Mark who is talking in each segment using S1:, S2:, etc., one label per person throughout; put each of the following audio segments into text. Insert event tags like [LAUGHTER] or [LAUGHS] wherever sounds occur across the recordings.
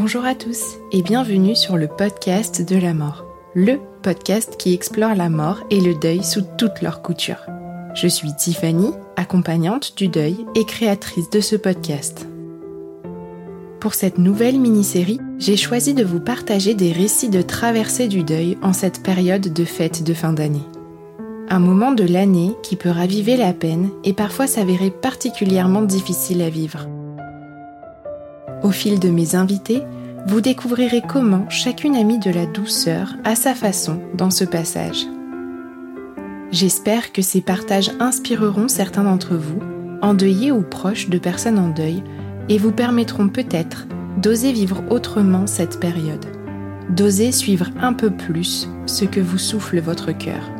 S1: Bonjour à tous et bienvenue sur le podcast de la mort, le podcast qui explore la mort et le deuil sous toutes leurs coutures. Je suis Tiffany, accompagnante du deuil et créatrice de ce podcast. Pour cette nouvelle mini-série, j'ai choisi de vous partager des récits de traversée du deuil en cette période de fête de fin d'année. Un moment de l'année qui peut raviver la peine et parfois s'avérer particulièrement difficile à vivre. Au fil de mes invités, vous découvrirez comment chacune a mis de la douceur à sa façon dans ce passage. J'espère que ces partages inspireront certains d'entre vous, endeuillés ou proches de personnes en deuil, et vous permettront peut-être d'oser vivre autrement cette période, d'oser suivre un peu plus ce que vous souffle votre cœur.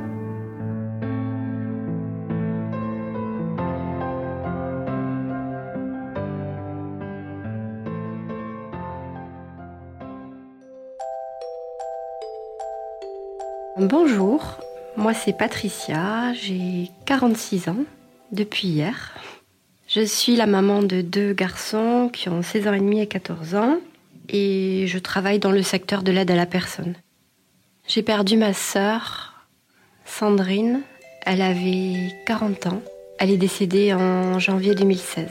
S2: Bonjour, moi c'est Patricia, j'ai 46 ans depuis hier. Je suis la maman de deux garçons qui ont 16 ans et demi et 14 ans et je travaille dans le secteur de l'aide à la personne. J'ai perdu ma sœur, Sandrine, elle avait 40 ans. Elle est décédée en janvier 2016.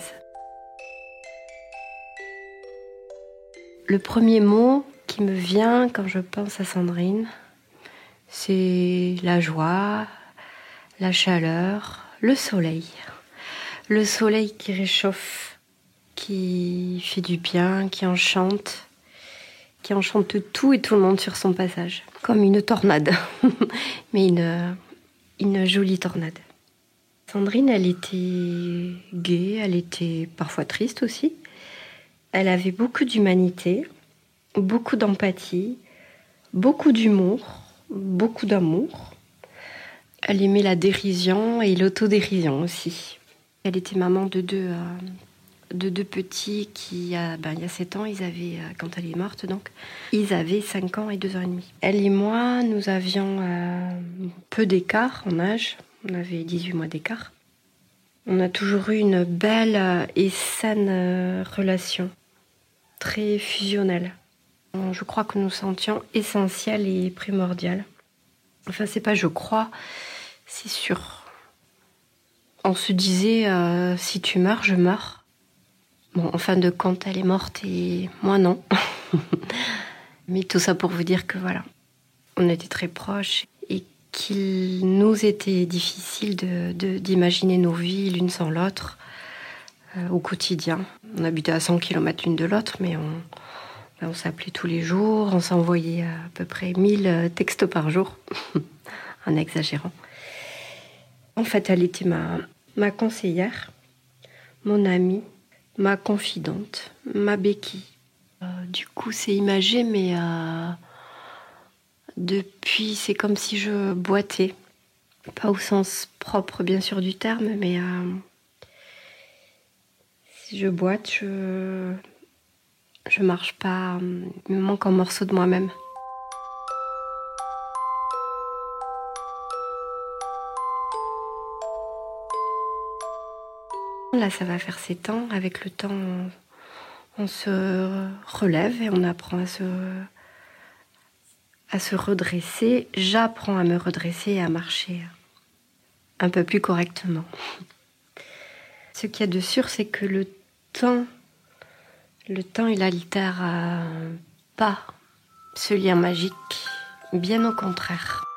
S2: Le premier mot qui me vient quand je pense à Sandrine, c'est la joie, la chaleur, le soleil. Le soleil qui réchauffe, qui fait du bien, qui enchante, qui enchante tout et tout le monde sur son passage. Comme une tornade, [LAUGHS] mais une, une jolie tornade. Sandrine, elle était gaie, elle était parfois triste aussi. Elle avait beaucoup d'humanité, beaucoup d'empathie, beaucoup d'humour beaucoup d'amour. Elle aimait la dérision et l'autodérision aussi. Elle était maman de deux, euh, de deux petits qui, ben, il y a 7 ans, ils avaient, euh, quand elle est morte, donc, ils avaient 5 ans et 2 ans et demi. Elle et moi, nous avions euh, peu d'écart en âge. On avait 18 mois d'écart. On a toujours eu une belle et saine relation, très fusionnelle. Je crois que nous sentions essentiel et primordial. Enfin, c'est pas je crois, c'est sûr. On se disait euh, si tu meurs, je meurs. Bon, en fin de compte, elle est morte et moi non. [LAUGHS] Mais tout ça pour vous dire que voilà, on était très proches et qu'il nous était difficile d'imaginer nos vies l'une sans l'autre euh, au quotidien. On habitait à 100 km l'une de l'autre, mais on, on s'appelait tous les jours, on s'envoyait à peu près 1000 euh, textes par jour, [LAUGHS] en exagérant. En fait, elle était ma, conseillère, mon amie, ma confidente, ma béquille. Euh, du coup, c'est imagé, mais euh, depuis, c'est comme si je boitais. Pas au sens propre, bien sûr, du terme, mais si je boite, je je marche pas, il me manque un morceau de moi-même. Là, ça va faire sept ans. Avec le temps, on, se relève et on apprend à se, à se redresser. J'apprends à me redresser et à marcher un peu plus correctement. [LAUGHS] Ce qu'il y a de sûr, c'est que le temps le temps, il altère pas ce lien magique, bien au contraire.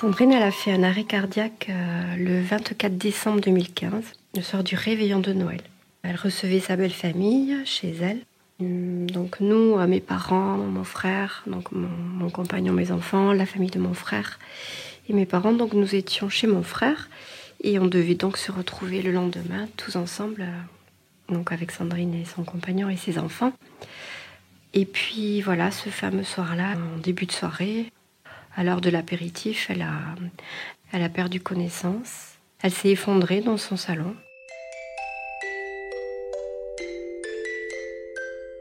S2: Sandrine, a fait un arrêt cardiaque euh, le 24 décembre 2015, le soir du réveillon de Noël. Elle recevait sa belle famille chez elle. Hum, donc nous, euh, mes parents, mon frère, donc mon, compagnon, mes enfants, la famille de mon frère et mes parents. Donc nous étions chez mon frère et on devait donc se retrouver le lendemain tous ensemble, euh, donc avec Sandrine et son compagnon et ses enfants. Et puis voilà, ce fameux soir-là, en début de soirée, à l'heure de l'apéritif, elle a, elle a perdu connaissance. Elle s'est effondrée dans son salon.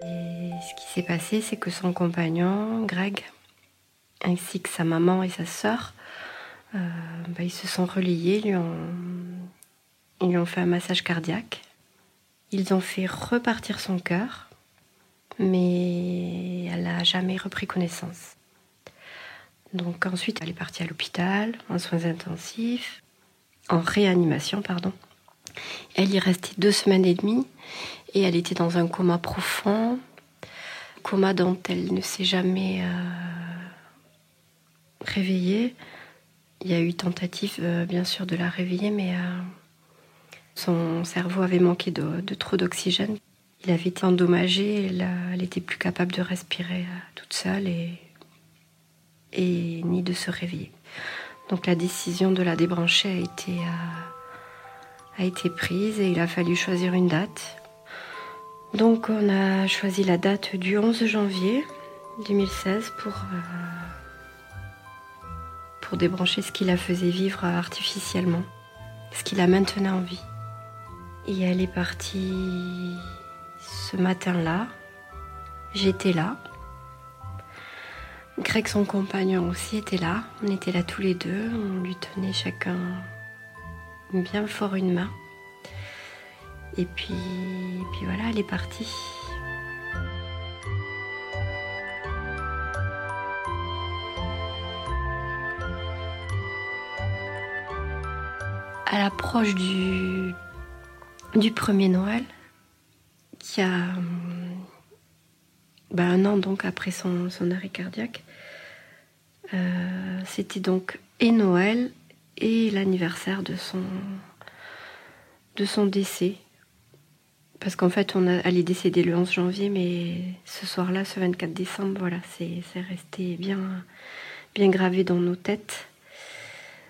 S2: Et ce qui s'est passé, c'est que son compagnon, Greg, ainsi que sa maman et sa sœur, euh, bah, ils se sont reliés, ils lui, ont, ils lui ont fait un massage cardiaque. Ils ont fait repartir son cœur, mais elle n'a jamais repris connaissance. Donc ensuite, elle est partie à l'hôpital, en soins intensifs, en réanimation, pardon. Elle y est restée deux semaines et demie et elle était dans un coma profond, coma dont elle ne s'est jamais euh, réveillée. Il y a eu tentative, euh, bien sûr, de la réveiller, mais euh, son cerveau avait manqué de, trop d'oxygène. Il avait été endommagé, elle, elle était plus capable de respirer toute seule et ni de se réveiller. Donc la décision de la débrancher a été, euh, prise et il a fallu choisir une date. Donc on a choisi la date du 11 janvier 2016 pour, euh, pour débrancher ce qui la faisait vivre artificiellement, ce qui la maintenait en vie. Et elle est partie ce matin-là. J'étais là. Greg, son compagnon aussi, était là. On était là tous les deux. On lui tenait chacun bien fort une main. Et puis, puis voilà, elle est partie. L'approche du, du premier Noël, qui a bah, un an donc après son, arrêt cardiaque, euh, c'était donc et Noël et l'anniversaire de son, de son décès. Parce qu'en fait, on a, elle est le 11 janvier, mais ce soir-là, ce 24 décembre, voilà, c'est resté bien, bien gravé dans nos têtes.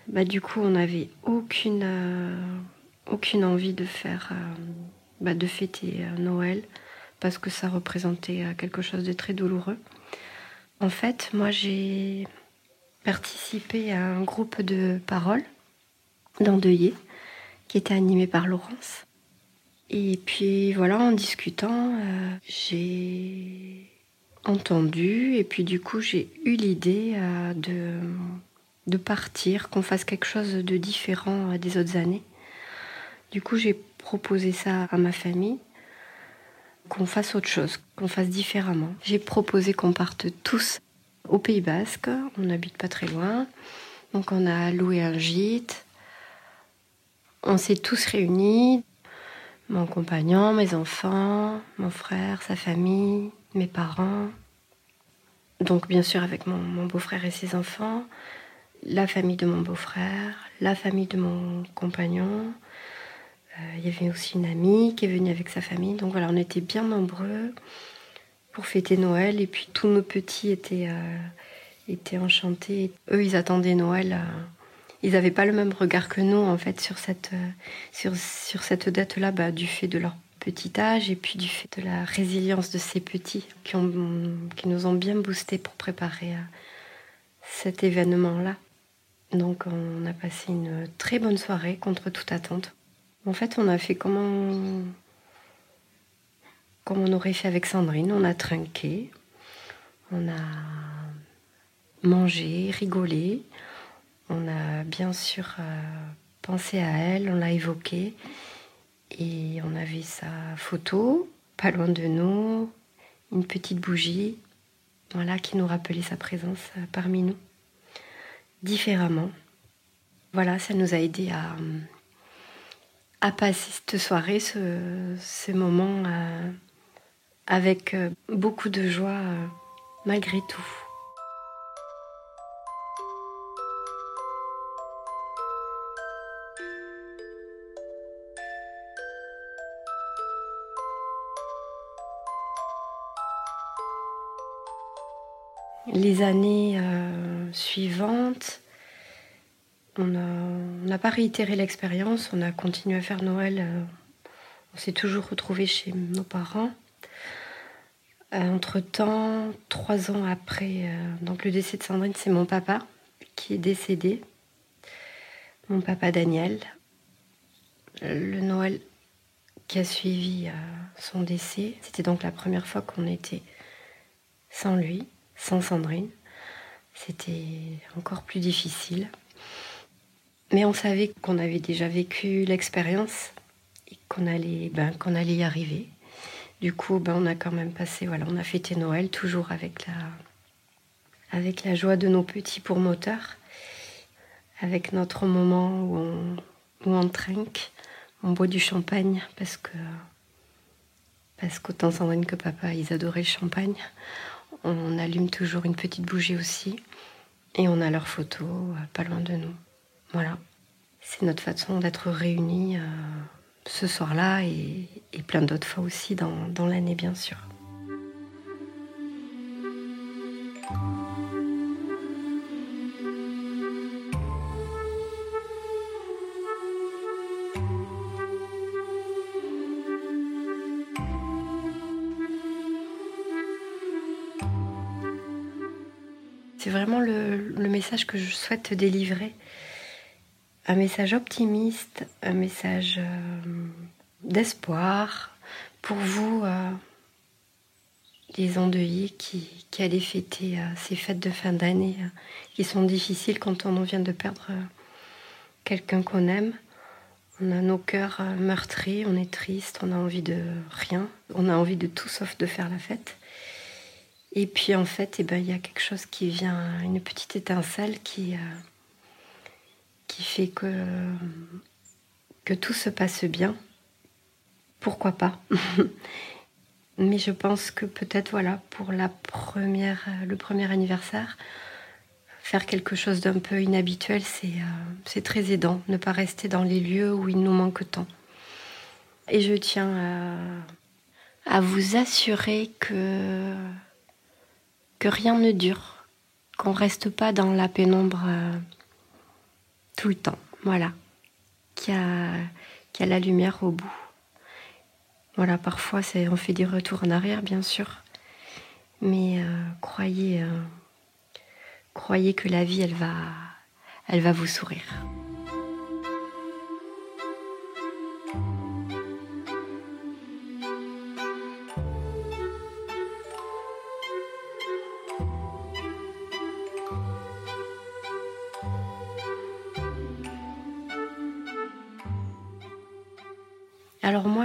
S2: Bah, du coup, on n'avait aucune, euh, aucune envie de faire, euh, bah, de fêter Noël, parce que ça représentait quelque chose de très douloureux. En fait, moi, j'ai participé à un groupe de paroles d'endeuillés qui était animé par Laurence. Et puis voilà, en discutant, euh, j'ai entendu et puis du coup j'ai eu l'idée euh, de, de partir, qu'on fasse quelque chose de différent des autres années. Du coup j'ai proposé ça à ma famille, qu'on fasse autre chose, qu'on fasse différemment. J'ai proposé qu'on parte tous au Pays Basque. On n'habite pas très loin. Donc on a loué un gîte. On s'est tous réunis. Mon compagnon, mes enfants, mon frère, sa famille, mes parents. Donc bien sûr avec mon, beau-frère et ses enfants, la famille de mon beau-frère, la famille de mon compagnon. Euh, il y avait aussi une amie qui est venue avec sa famille. Donc voilà, on était bien nombreux pour fêter Noël. Et puis tous nos petits étaient, euh, étaient enchantés. Eux, ils attendaient Noël. Euh, ils n'avaient pas le même regard que nous, en fait, sur cette, sur, sur cette date-là, bah, du fait de leur petit âge et puis du fait de la résilience de ces petits qui, ont, qui nous ont bien boosté pour préparer cet événement-là. Donc on a passé une très bonne soirée contre toute attente. En fait, on a fait comme on aurait fait avec Sandrine. On a trinqué, on a mangé, rigolé. On a bien sûr euh, pensé à elle, on l'a évoqué. Et on avait sa photo, pas loin de nous, une petite bougie, voilà, qui nous rappelait sa présence euh, parmi nous, différemment. Voilà, ça nous a aidé à, à passer cette soirée, ce, ces moments euh, avec euh, beaucoup de joie euh, malgré tout. Les années suivantes, on n'a pas réitéré l'expérience, on a continué à faire Noël. Euh, on s'est toujours retrouvé chez nos parents. Euh, entre-temps, trois ans après euh, donc le décès de Sandrine, c'est mon papa qui est décédé. Mon papa Daniel. Le Noël qui a suivi son décès, c'était donc la première fois qu'on était sans lui, sans Sandrine. C'était encore plus difficile. Mais on savait qu'on avait déjà vécu l'expérience et qu'on allait, ben, qu'on allait y arriver. Du coup, ben, on a quand même passé, voilà, on a fêté Noël toujours avec la, joie de nos petits pour moteurs, avec notre moment où on, où on trinque, on boit du champagne parce que parce qu'autant Sandrine que papa, ils adoraient le champagne. On allume toujours une petite bougie aussi et on a leurs photos euh, pas loin de nous. Voilà. C'est notre façon d'être réunis euh, ce soir-là et, plein d'autres fois aussi dans, dans l'année, bien sûr. C'est vraiment le, message que je souhaite délivrer un message optimiste, un message euh, d'espoir pour vous, euh, les endeuillés qui, qui allez fêter euh, ces fêtes de fin d'année qui sont difficiles quand on vient de perdre quelqu'un qu'on aime. On a nos cœurs meurtris, on est triste, on a envie de rien, on a envie de tout sauf de faire la fête. Et puis en fait, eh ben, il y a quelque chose qui vient, une petite étincelle qui, qui fait que, que tout se passe bien. Pourquoi pas? [LAUGHS] Mais je pense que peut-être voilà pour la première, le premier anniversaire, faire quelque chose d'un peu inhabituel, c'est euh, très aidant. Ne pas rester dans les lieux où il nous manque tant. Et je tiens à, à vous assurer que que rien ne dure, qu'on reste pas dans la pénombre. Euh, tout le temps, voilà, qui a, qui a la lumière au bout. Voilà, parfois on fait des retours en arrière, bien sûr, mais euh, croyez, euh, croyez que la vie, elle va, elle va vous sourire.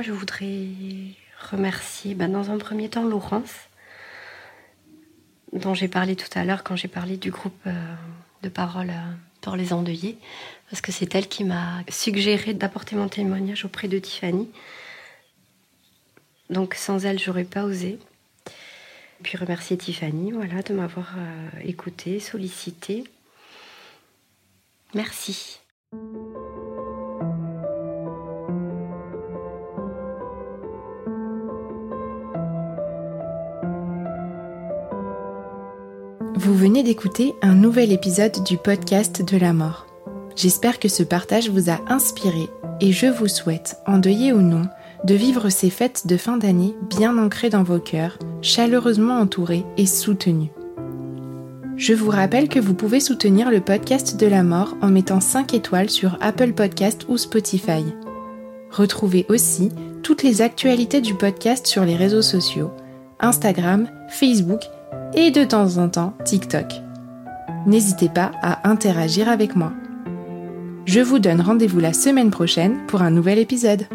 S2: Je voudrais remercier ben, dans un premier temps Laurence, dont j'ai parlé tout à l'heure quand j'ai parlé du groupe euh, de parole euh, pour les endeuillés, parce que c'est elle qui m'a suggéré d'apporter mon témoignage auprès de Tiffany. Donc sans elle, j'aurais pas osé. Puis remercier Tiffany, voilà, de m'avoir euh, écouté, sollicité. Merci.
S1: Vous venez d'écouter un nouvel épisode du podcast de la mort. J'espère que ce partage vous a inspiré et je vous souhaite, endeuillé ou non, de vivre ces fêtes de fin d'année bien ancrées dans vos cœurs, chaleureusement entourées et soutenues. Je vous rappelle que vous pouvez soutenir le podcast de la mort en mettant 5 étoiles sur Apple Podcast ou Spotify. Retrouvez aussi toutes les actualités du podcast sur les réseaux sociaux, Instagram, Facebook et de temps en temps TikTok. N'hésitez pas à interagir avec moi. Je vous donne rendez-vous la semaine prochaine pour un nouvel épisode.